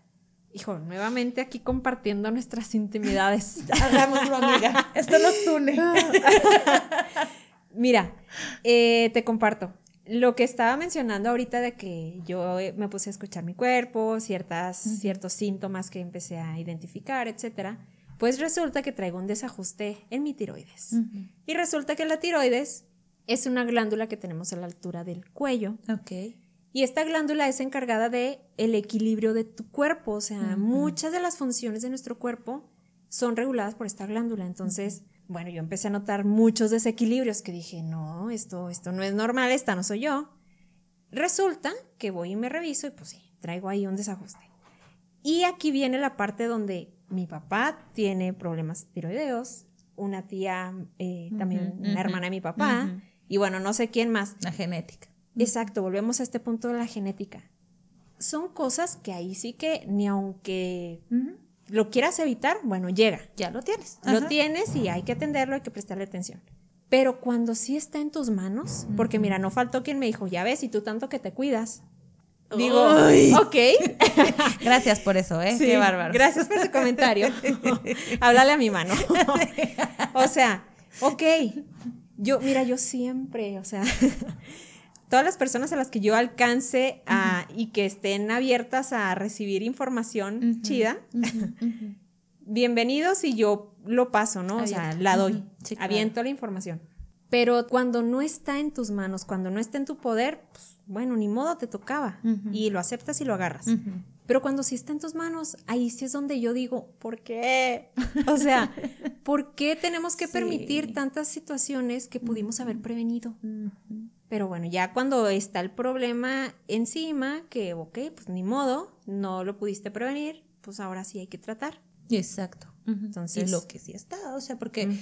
hijo, nuevamente aquí compartiendo nuestras intimidades. Hagámoslo, amiga. Esto nos une. Mira, eh, te comparto. Lo que estaba mencionando ahorita de que yo eh, me puse a escuchar mi cuerpo, ciertas, ciertos síntomas que empecé a identificar, etcétera, pues resulta que traigo un desajuste en mi tiroides. Y resulta que la tiroides es una glándula que tenemos a la altura del cuello. Ok. Y esta glándula es encargada de el equilibrio de tu cuerpo, o sea, muchas de las funciones de nuestro cuerpo son reguladas por esta glándula. Entonces, bueno, yo empecé a notar muchos desequilibrios que dije, no, esto, esto no es normal, esta no soy yo. Resulta que voy y me reviso y pues sí, traigo ahí un desajuste. Y aquí viene la parte donde mi papá tiene problemas tiroideos, una tía, eh, también una hermana de mi papá, y bueno, no sé quién más. La genética. Exacto, volvemos a este punto de la genética. son cosas que ahí sí que ni aunque lo quieras evitar, bueno, llega. Ya lo tienes. Lo tienes y hay que atenderlo, hay que prestarle atención. Pero cuando sí está en tus manos, porque mira, no faltó quien me dijo, ya ves, y tú tanto que te cuidas. Digo, ok. Gracias por eso, ¿eh? Qué bárbaro. Gracias por ese comentario. Háblale a mi mano. o sea, ok. Yo, mira, yo siempre, o sea, todas las personas a las que yo alcance a, y que estén abiertas a recibir información chida, bienvenidos y yo lo paso, ¿no? O sea, la doy, aviento la información. Pero cuando no está en tus manos, cuando no está en tu poder, pues, bueno, ni modo te tocaba y lo aceptas y lo agarras. Pero cuando sí está en tus manos, ahí sí es donde yo digo, ¿por qué? O sea, ¿por qué tenemos que permitir tantas situaciones que pudimos haber prevenido? Pero bueno, ya cuando está el problema encima, que, ok, pues ni modo, no lo pudiste prevenir, pues ahora sí hay que tratar. Exacto. Entonces, y lo que sí está, o sea, porque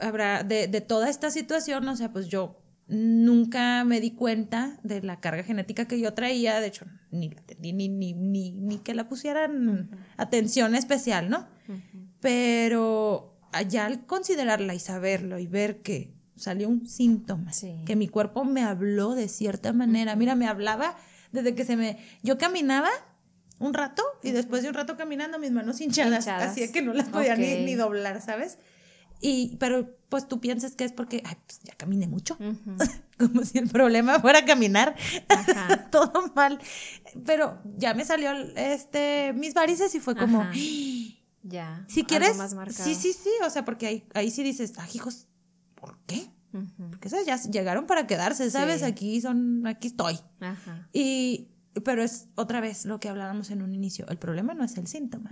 habrá de, de, toda esta situación, o sea, pues yo nunca me di cuenta de la carga genética que yo traía, de hecho, ni ni, ni, ni, ni que la pusieran atención especial, ¿no? Pero ya al considerarla y saberlo y ver que salió un síntoma, que mi cuerpo me habló de cierta manera, mira, me hablaba desde que se me, yo caminaba un rato y después de un rato caminando mis manos hinchadas, así que no las podía ni, doblar, ¿sabes? Y, pero pues tú piensas que es porque, ay, pues ya caminé mucho, como si el problema fuera caminar, todo mal, pero ya me salió este, mis varices y fue como, ya, si quieres, sí, sí, sí, o sea, porque ahí, ahí sí dices, ay, hijos, ¿por qué? Porque esas ya llegaron para quedarse, ¿sabes? Aquí son, aquí estoy. Ajá. Y pero es otra vez lo que hablábamos en un inicio, el problema no es el síntoma,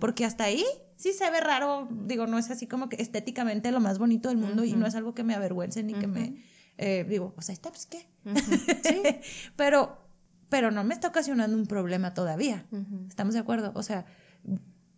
porque hasta ahí sí se ve raro, digo, no es así como que estéticamente lo más bonito del mundo y no es algo que me avergüence ni que me, eh, digo, pues ahí está, pues qué, sí. pero, pero no me está ocasionando un problema todavía, ¿estamos de acuerdo? O sea,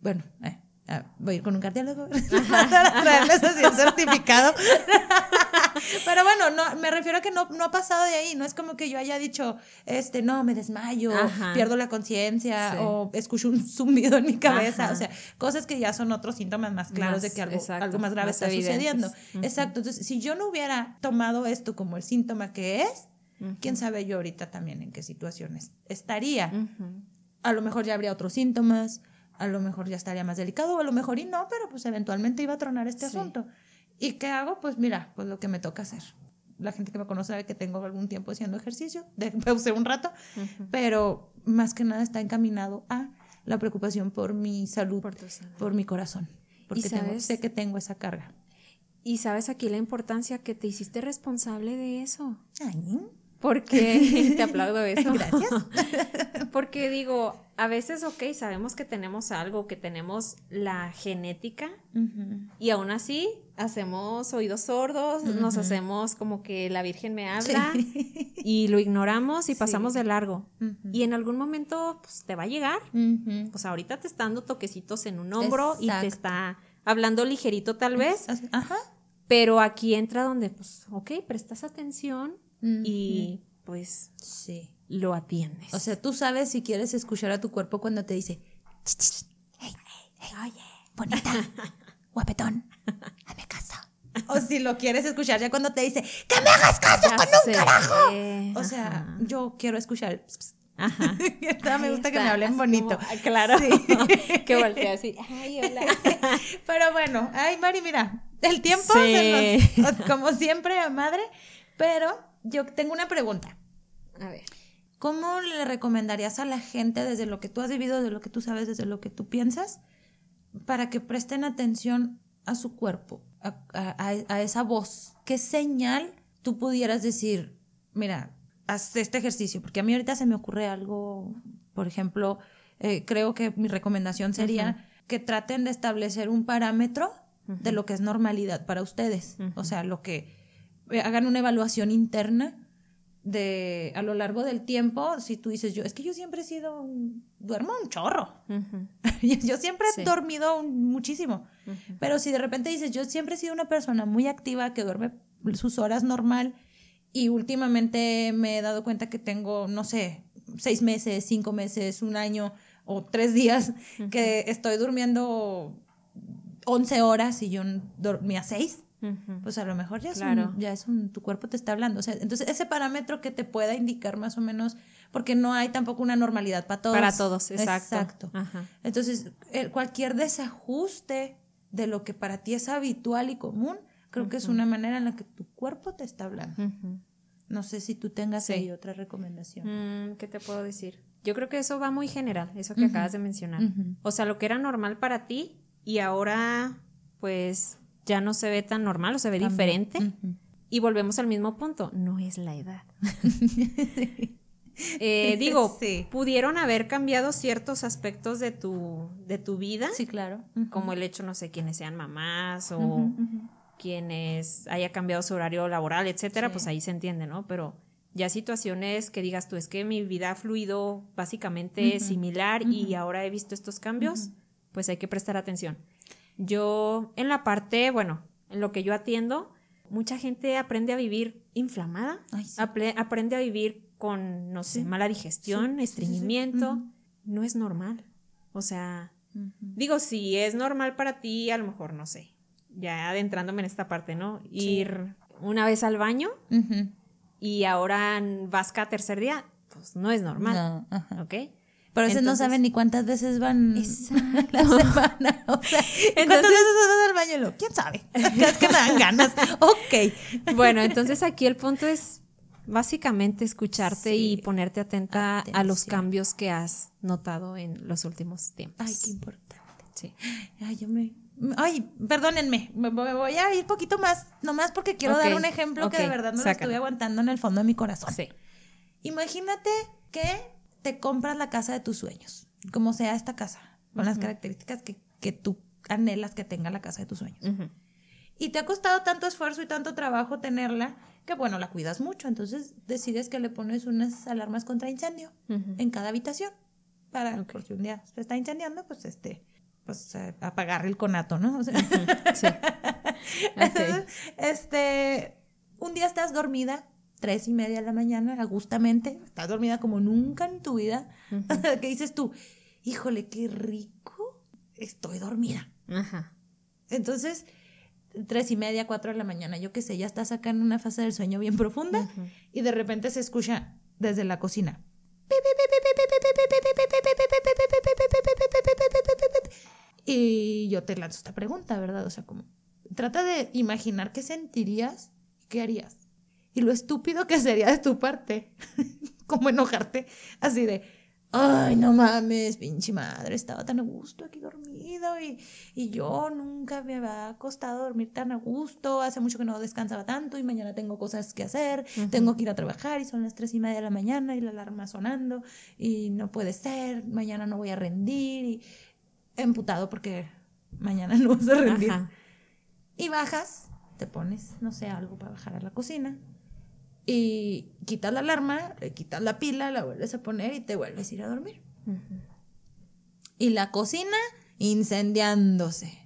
bueno, eh, Ah, voy a ir con un cardiólogo para traerles así un certificado. Pero bueno, no, me refiero a que no, no ha pasado de ahí. No es como que yo haya dicho, este, no, me desmayo, pierdo la conciencia o escucho un zumbido en mi cabeza. O sea, cosas que ya son otros síntomas más claros de que algo, algo más grave está sucediendo. Exacto. Entonces, si yo no hubiera tomado esto como el síntoma que es, quién sabe yo ahorita también en qué situaciones estaría. A lo mejor ya habría otros síntomas a lo mejor ya estaría más delicado, o a lo mejor y no, pero pues eventualmente iba a tronar este asunto. ¿Y qué hago? Pues mira, pues lo que me toca hacer. La gente que me conoce sabe que tengo algún tiempo haciendo ejercicio, de, pausé un rato, pero más que nada está encaminado a la preocupación por mi salud, por, mi corazón, porque sé que tengo esa carga. Y sabes aquí la importancia que te hiciste responsable de eso. Ay. Porque te aplaudo eso. Gracias. Porque digo, a veces, ok, sabemos que tenemos algo, que tenemos la genética y aún así hacemos oídos sordos, nos hacemos como que la Virgen me habla y lo ignoramos y pasamos de largo. Y en algún momento pues, te va a llegar. Pues ahorita te está dando toquecitos en un hombro y te está hablando ligerito tal vez. Ajá. Pero aquí entra donde, pues, ok, prestas atención y pues sí. lo atiendes. O sea, tú sabes si quieres escuchar a tu cuerpo cuando te dice, hey, oye, bonita, guapetón, hazme caso. O si lo quieres escuchar ya cuando te dice, que me hagas caso con un carajo. O sea, yo quiero escuchar. Ajá. me gusta que me hablen bonito. Ah, claro. que voltea así. Ay, hola. Pero bueno, ay, Mari, mira, el tiempo, como siempre, a madre, pero yo tengo una pregunta. A ver. ¿Cómo le recomendarías a la gente desde lo que tú has vivido, desde lo que tú sabes, desde lo que tú piensas, para que presten atención a su cuerpo, a, esa voz? ¿Qué señal tú pudieras decir, mira, haz este ejercicio? Porque a mí ahorita se me ocurre algo, por ejemplo, eh, creo que mi recomendación sería que traten de establecer un parámetro de lo que es normalidad para ustedes. O sea, lo que hagan una evaluación interna de a lo largo del tiempo, si tú dices yo, es que yo siempre he sido, duermo un chorro, yo siempre he dormido muchísimo, pero si de repente dices, yo siempre he sido una persona muy activa que duerme sus horas normal y últimamente me he dado cuenta que tengo, no sé, seis meses, cinco meses, un año o tres días que estoy durmiendo 11 horas y yo dormía seis, pues a lo mejor ya es, un, ya es un, tu cuerpo te está hablando. O sea, entonces ese parámetro que te pueda indicar más o menos, porque no hay tampoco una normalidad para todos. Para todos, exacto. Exacto. Entonces, cualquier desajuste de lo que para ti es habitual y común, creo que es una manera en la que tu cuerpo te está hablando. No sé si tú tengas ahí otra recomendación. Mm, ¿Qué te puedo decir? Yo creo que eso va muy general, eso que acabas de mencionar. O sea, lo que era normal para ti y ahora pues ya no se ve tan normal o se ve diferente. Y volvemos al mismo punto, no es la edad. Eh, digo, pudieron haber cambiado ciertos aspectos de tu, de tu vida. Sí, claro. Como el hecho, no sé, quienes sean mamás o quienes haya cambiado su horario laboral, etcétera, pues ahí se entiende, ¿no? Pero ya situaciones que digas tú, es que mi vida ha fluido básicamente similar y ahora he visto estos cambios, pues hay que prestar atención. Yo, en la parte, bueno, en lo que yo atiendo, mucha gente aprende a vivir inflamada, aprende a vivir con, no sé, mala digestión, estreñimiento. No es normal. O sea, digo, si es normal para ti, a lo mejor, no sé, ya adentrándome en esta parte, ¿no? Ir una vez al baño y ahora vas cada tercer día, pues no es normal. No, ¿Ok? Pero a veces no saben ni cuántas veces van la semana. O sea, ¿cuántas veces vas al baño? ¿Quién sabe? Es que me dan ganas. Ok. Bueno, entonces aquí el punto es básicamente escucharte y ponerte atenta a los cambios que has notado en los últimos tiempos. Ay, qué importante. Sí. Ay, yo me... Ay, perdónenme, me voy a ir un poquito más, nomás porque quiero dar un ejemplo que de verdad no lo estoy aguantando en el fondo de mi corazón. Sí. Imagínate que te compras la casa de tus sueños, como sea esta casa, con las características que, que, tú anhelas que tenga la casa de tus sueños. Y te ha costado tanto esfuerzo y tanto trabajo tenerla que, bueno, la cuidas mucho. Entonces decides que le pones unas alarmas contra incendio en cada habitación. Para, por si un día se está incendiando, pues este, pues apagar el conato, ¿no? O sea, sí. este, un día estás dormida tres y media de la mañana, agustamente, estás dormida como nunca en tu vida, ¿Qué dices tú, híjole, qué rico, estoy dormida. Ajá. Entonces, tres y media, cuatro de la mañana, yo qué sé, ya estás acá en una fase del sueño bien profunda y de repente se escucha desde la cocina. Y yo te lanzo esta pregunta, ¿verdad? O sea, como, trata de imaginar qué sentirías y qué harías y lo estúpido que sería de tu parte, como enojarte, así de, ay, no mames, pinche madre, estaba tan a gusto aquí dormido y, y yo nunca me había acostado a dormir tan a gusto, hace mucho que no descansaba tanto y mañana tengo cosas que hacer, tengo que ir a trabajar y son las tres y media de la mañana y la alarma sonando y no puede ser, mañana no voy a rendir y emputado porque mañana no vas a rendir. Y bajas, te pones, no sé, algo para bajar a la cocina y quitas la alarma, le quitas la pila, la vuelves a poner y te vuelves a ir a dormir. Y la cocina incendiándose.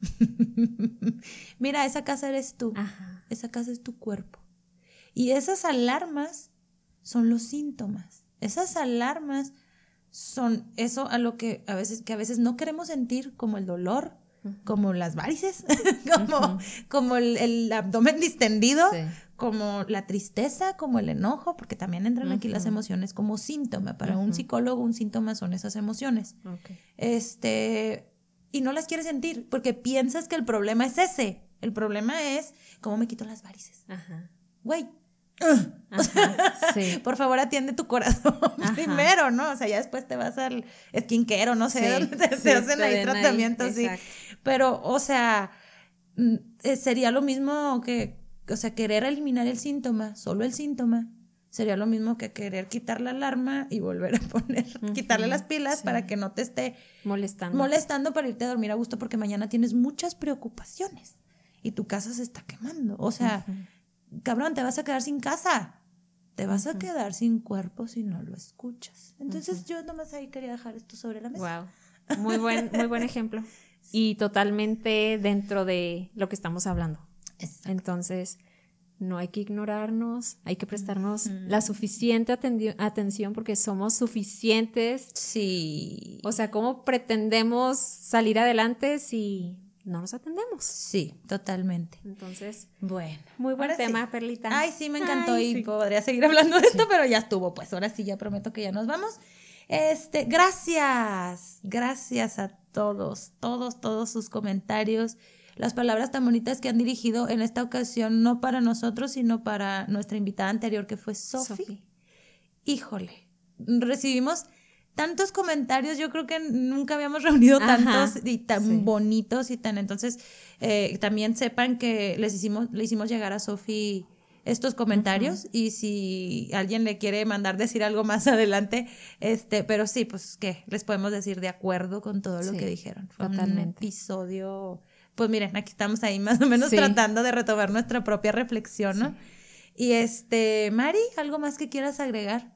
Mira, esa casa eres tú. Esa casa es tu cuerpo. Y esas alarmas son los síntomas. Esas alarmas son eso a lo que a veces, que a veces no queremos sentir, como el dolor, como las varices, como, como el, abdomen distendido, como la tristeza, como el enojo, porque también entran aquí las emociones como síntoma. Para un psicólogo, un síntoma son esas emociones. Este, y no las quieres sentir porque piensas que el problema es ese. El problema es cómo me quito las varices. Güey. por favor, atiende tu corazón primero, ¿no? O sea, ya después te vas al skincare o no sé, te, hacen ahí tratamientos, sí. Pero, o sea, mm, eh, sería lo mismo que o sea, querer eliminar el síntoma, solo el síntoma, sería lo mismo que querer quitar la alarma y volver a poner, quitarle las pilas para que no te esté molestando. molestando para irte a dormir a gusto porque mañana tienes muchas preocupaciones y tu casa se está quemando. O sea, cabrón, te vas a quedar sin casa. Te vas a quedar sin cuerpo si no lo escuchas. Entonces yo nomás ahí quería dejar esto sobre la mesa. Wow. Muy buen, muy buen ejemplo. Y totalmente dentro de lo que estamos hablando. Entonces, no hay que ignorarnos, hay que prestarnos la suficiente atención porque somos suficientes. Sí. O sea, ¿cómo pretendemos salir adelante si no nos atendemos? Sí, totalmente. Entonces, bueno. Muy buen tema, Perlita. Ay, sí, me encantó y podría seguir hablando de esto, pero ya estuvo, pues ahora sí, ya prometo que ya nos vamos. Este, gracias, gracias a todos, todos, todos sus comentarios las palabras tan bonitas que han dirigido en esta ocasión, no para nosotros, sino para nuestra invitada anterior, que fue Sofi. Híjole, recibimos tantos comentarios, yo creo que nunca habíamos reunido tantos y tan bonitos y tan, entonces eh, también sepan que les hicimos, le hicimos llegar a Sofi estos comentarios y si alguien le quiere mandar decir algo más adelante, este, pero sí, pues que les podemos decir de acuerdo con todo lo que dijeron. Fue un episodio pues miren, aquí estamos ahí más o menos tratando de retomar nuestra propia reflexión, ¿no? Y este, Mari, ¿algo más que quieras agregar?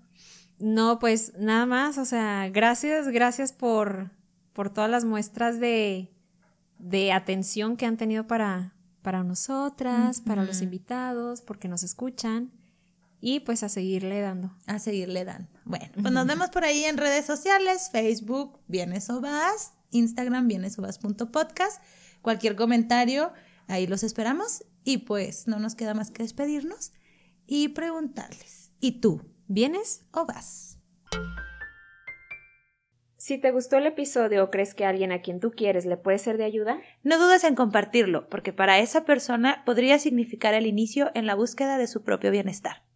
No, pues nada más, o sea, gracias, gracias por, por todas las muestras de, de atención que han tenido para, para nosotras, para los invitados, porque nos escuchan. Y pues a seguirle dando. A seguirle dando. Bueno, pues nos vemos por ahí en redes sociales, Facebook, Vienes o Vas, Instagram, bienesobas.podcast cualquier comentario, ahí los esperamos. Y pues no nos queda más que despedirnos y preguntarles, ¿y tú, vienes o vas? Si te gustó el episodio o crees que alguien a quien tú quieres le puede ser de ayuda, no dudes en compartirlo, porque para esa persona podría significar el inicio en la búsqueda de su propio bienestar.